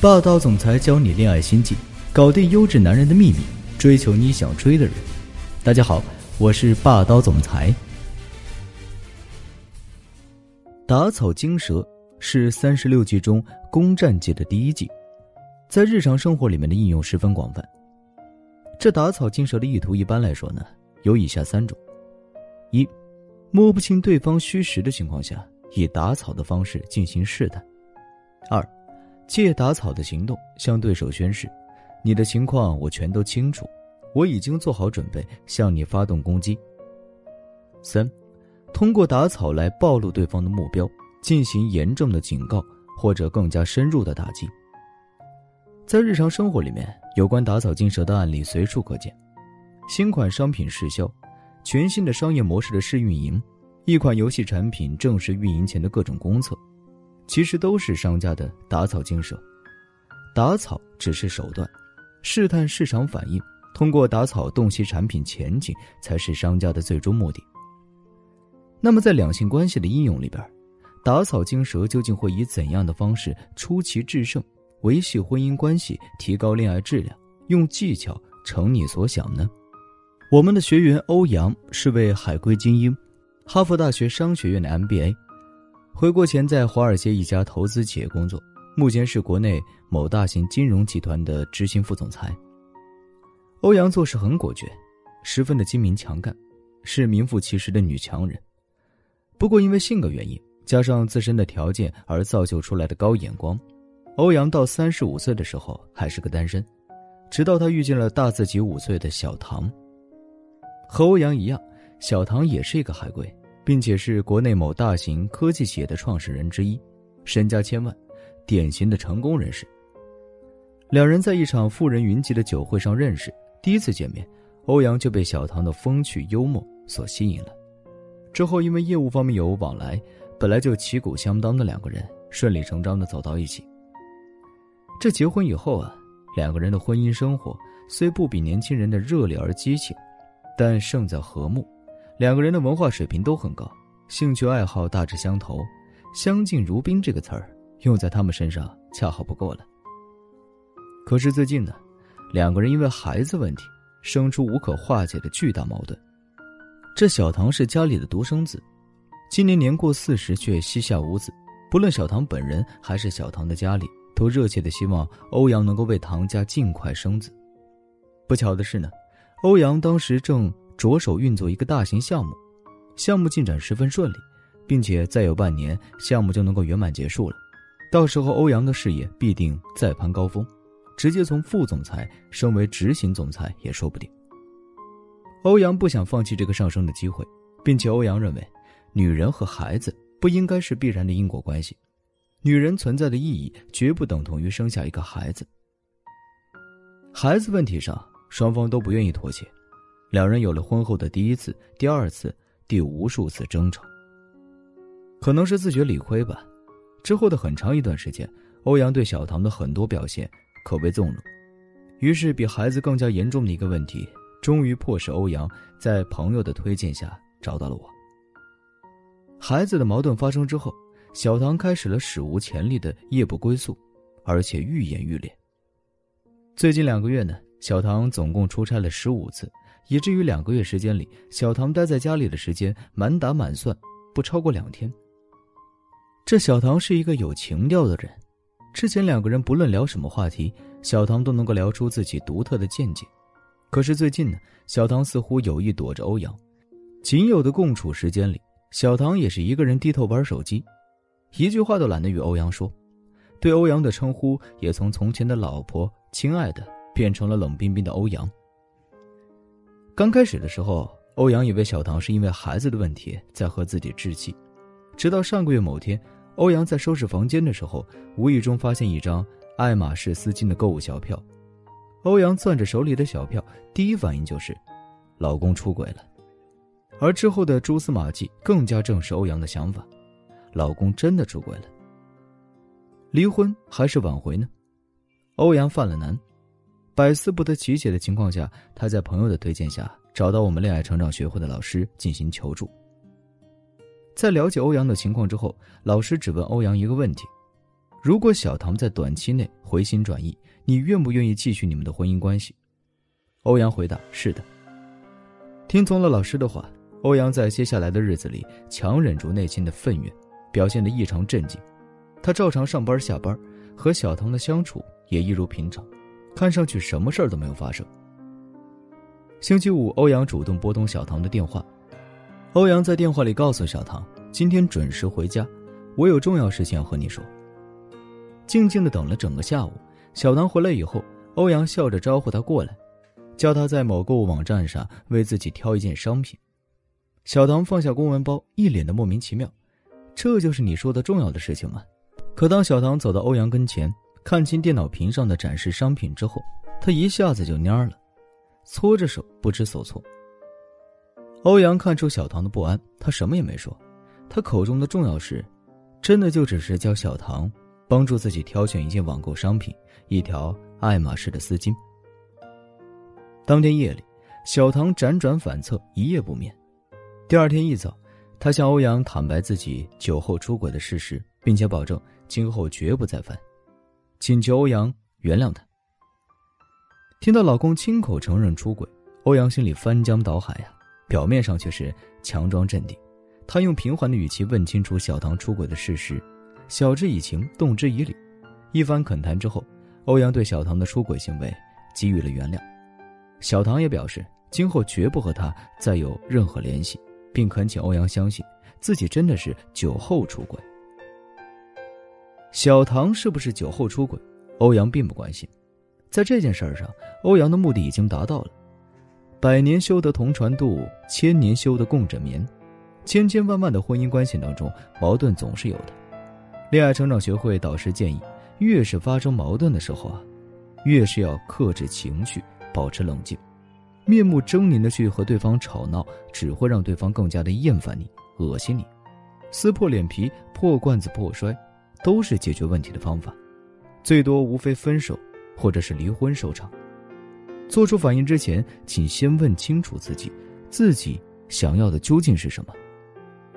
霸道总裁教你恋爱心计，搞定优质男人的秘密，追求你想追的人。大家好，我是霸道总裁。打草惊蛇是三十六计中攻占计的第一计，在日常生活里面的应用十分广泛。这打草惊蛇的意图，一般来说呢，有以下三种：一，摸不清对方虚实的情况下，以打草的方式进行试探；二。借打草的行动向对手宣示，你的情况我全都清楚，我已经做好准备向你发动攻击。三，通过打草来暴露对方的目标，进行严重的警告或者更加深入的打击。在日常生活里面，有关打草惊蛇的案例随处可见：新款商品试销，全新的商业模式的试运营，一款游戏产品正式运营前的各种公测。其实都是商家的打草惊蛇，打草只是手段，试探市场反应，通过打草洞悉产品前景才是商家的最终目的。那么在两性关系的应用里边，打草惊蛇究竟会以怎样的方式出奇制胜，维系婚姻关系，提高恋爱质量，用技巧成你所想呢？我们的学员欧阳是位海归精英，哈佛大学商学院的 MBA。回国前，在华尔街一家投资企业工作，目前是国内某大型金融集团的执行副总裁。欧阳做事很果决，十分的精明强干，是名副其实的女强人。不过，因为性格原因，加上自身的条件而造就出来的高眼光，欧阳到三十五岁的时候还是个单身，直到他遇见了大自己五岁的小唐。和欧阳一样，小唐也是一个海归。并且是国内某大型科技企业的创始人之一，身家千万，典型的成功人士。两人在一场富人云集的酒会上认识，第一次见面，欧阳就被小唐的风趣幽默所吸引了。之后因为业务方面有往来，本来就旗鼓相当的两个人顺理成章的走到一起。这结婚以后啊，两个人的婚姻生活虽不比年轻人的热烈而激情，但胜在和睦。两个人的文化水平都很高，兴趣爱好大致相投，相敬如宾这个词儿用在他们身上恰好不过了。可是最近呢，两个人因为孩子问题生出无可化解的巨大矛盾。这小唐是家里的独生子，今年年过四十却膝下无子，不论小唐本人还是小唐的家里，都热切的希望欧阳能够为唐家尽快生子。不巧的是呢，欧阳当时正。着手运作一个大型项目，项目进展十分顺利，并且再有半年，项目就能够圆满结束了。到时候，欧阳的事业必定再攀高峰，直接从副总裁升为执行总裁也说不定。欧阳不想放弃这个上升的机会，并且欧阳认为，女人和孩子不应该是必然的因果关系，女人存在的意义绝不等同于生下一个孩子。孩子问题上，双方都不愿意妥协。两人有了婚后的第一次、第二次、第无数次争吵。可能是自觉理亏吧，之后的很长一段时间，欧阳对小唐的很多表现可谓纵容。于是，比孩子更加严重的一个问题，终于迫使欧阳在朋友的推荐下找到了我。孩子的矛盾发生之后，小唐开始了史无前例的夜不归宿，而且愈演愈烈。最近两个月呢，小唐总共出差了十五次。以至于两个月时间里，小唐待在家里的时间满打满算不超过两天。这小唐是一个有情调的人，之前两个人不论聊什么话题，小唐都能够聊出自己独特的见解。可是最近呢，小唐似乎有意躲着欧阳，仅有的共处时间里，小唐也是一个人低头玩手机，一句话都懒得与欧阳说，对欧阳的称呼也从从前的老婆、亲爱的变成了冷冰冰的欧阳。刚开始的时候，欧阳以为小唐是因为孩子的问题在和自己置气，直到上个月某天，欧阳在收拾房间的时候，无意中发现一张爱马仕丝巾的购物小票。欧阳攥着手里的小票，第一反应就是，老公出轨了。而之后的蛛丝马迹更加证实欧阳的想法，老公真的出轨了。离婚还是挽回呢？欧阳犯了难。百思不得其解的情况下，他在朋友的推荐下找到我们恋爱成长学会的老师进行求助。在了解欧阳的情况之后，老师只问欧阳一个问题：如果小唐在短期内回心转意，你愿不愿意继续你们的婚姻关系？欧阳回答：是的。听从了老师的话，欧阳在接下来的日子里强忍住内心的愤怨，表现得异常镇静。他照常上班下班，和小唐的相处也一如平常，看上去什么事儿都没有发生。星期五，欧阳主动拨通小唐的电话。欧阳在电话里告诉小唐：“今天准时回家，我有重要事情要和你说。”静静的等了整个下午，小唐回来以后，欧阳笑着招呼他过来。叫他在某购物网站上为自己挑一件商品。小唐放下公文包，一脸的莫名其妙：“这就是你说的重要的事情吗？”可当小唐走到欧阳跟前，看清电脑屏上的展示商品之后，他一下子就蔫了，搓着手不知所措。欧阳看出小唐的不安，他什么也没说。他口中的重要事，真的就只是叫小唐帮助自己挑选一件网购商品，一条爱马仕的丝巾。当天夜里，小唐辗转反侧，一夜不眠。第二天一早，他向欧阳坦白自己酒后出轨的事实，并且保证今后绝不再犯，请求欧阳原谅他。听到老公亲口承认出轨，欧阳心里翻江倒海呀，表面上却是强装镇定。他用平缓的语气问清楚小唐出轨的事实，晓之以情，动之以理。一番恳谈之后，欧阳对小唐的出轨行为给予了原谅。小唐也表示，今后绝不和他再有任何联系，并恳请欧阳相信自己真的是酒后出轨。小唐是不是酒后出轨，欧阳并不关心。在这件事儿上，欧阳的目的已经达到了。百年修得同船渡，千年修得共枕眠。千千万万的婚姻关系当中，矛盾总是有的。恋爱成长学会导师建议，越是发生矛盾的时候啊，越是要克制情绪。保持冷静，面目狰狞的去和对方吵闹，只会让对方更加的厌烦你、恶心你。撕破脸皮、破罐子破摔，都是解决问题的方法，最多无非分手，或者是离婚收场。做出反应之前，请先问清楚自己，自己想要的究竟是什么？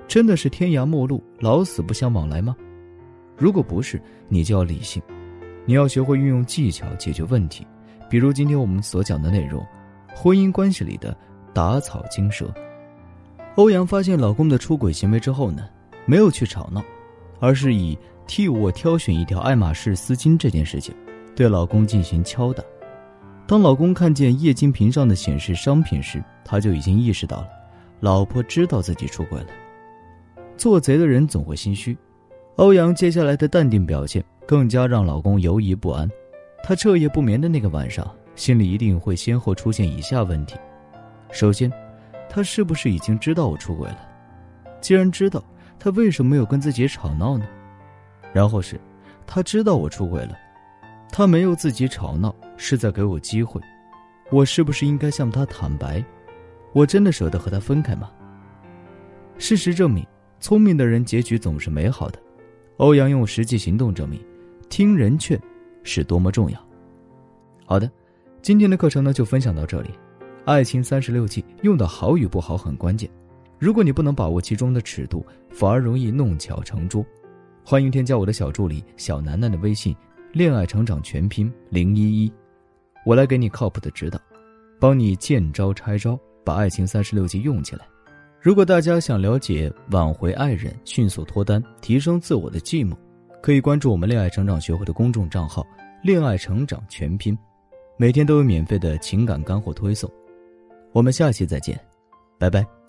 真的是天涯陌路、老死不相往来吗？如果不是，你就要理性，你要学会运用技巧解决问题。比如今天我们所讲的内容，婚姻关系里的打草惊蛇。欧阳发现老公的出轨行为之后呢，没有去吵闹，而是以替我挑选一条爱马仕丝巾这件事情，对老公进行敲打。当老公看见液晶屏上的显示商品时，他就已经意识到了，老婆知道自己出轨了。做贼的人总会心虚，欧阳接下来的淡定表现更加让老公犹疑不安。他彻夜不眠的那个晚上，心里一定会先后出现以下问题：首先，他是不是已经知道我出轨了？既然知道，他为什么没有跟自己吵闹呢？然后是，他知道我出轨了，他没有自己吵闹，是在给我机会。我是不是应该向他坦白？我真的舍得和他分开吗？事实证明，聪明的人结局总是美好的。欧阳用实际行动证明，听人劝。是多么重要。好的，今天的课程呢就分享到这里。爱情三十六计，用的好与不好很关键。如果你不能把握其中的尺度，反而容易弄巧成拙。欢迎添加我的小助理小楠楠的微信，恋爱成长全拼零一一，我来给你靠谱的指导，帮你见招拆招，把爱情三十六计用起来。如果大家想了解挽回爱人、迅速脱单、提升自我的计谋。可以关注我们恋爱成长学会的公众账号“恋爱成长全拼”，每天都有免费的情感干货推送。我们下期再见，拜拜。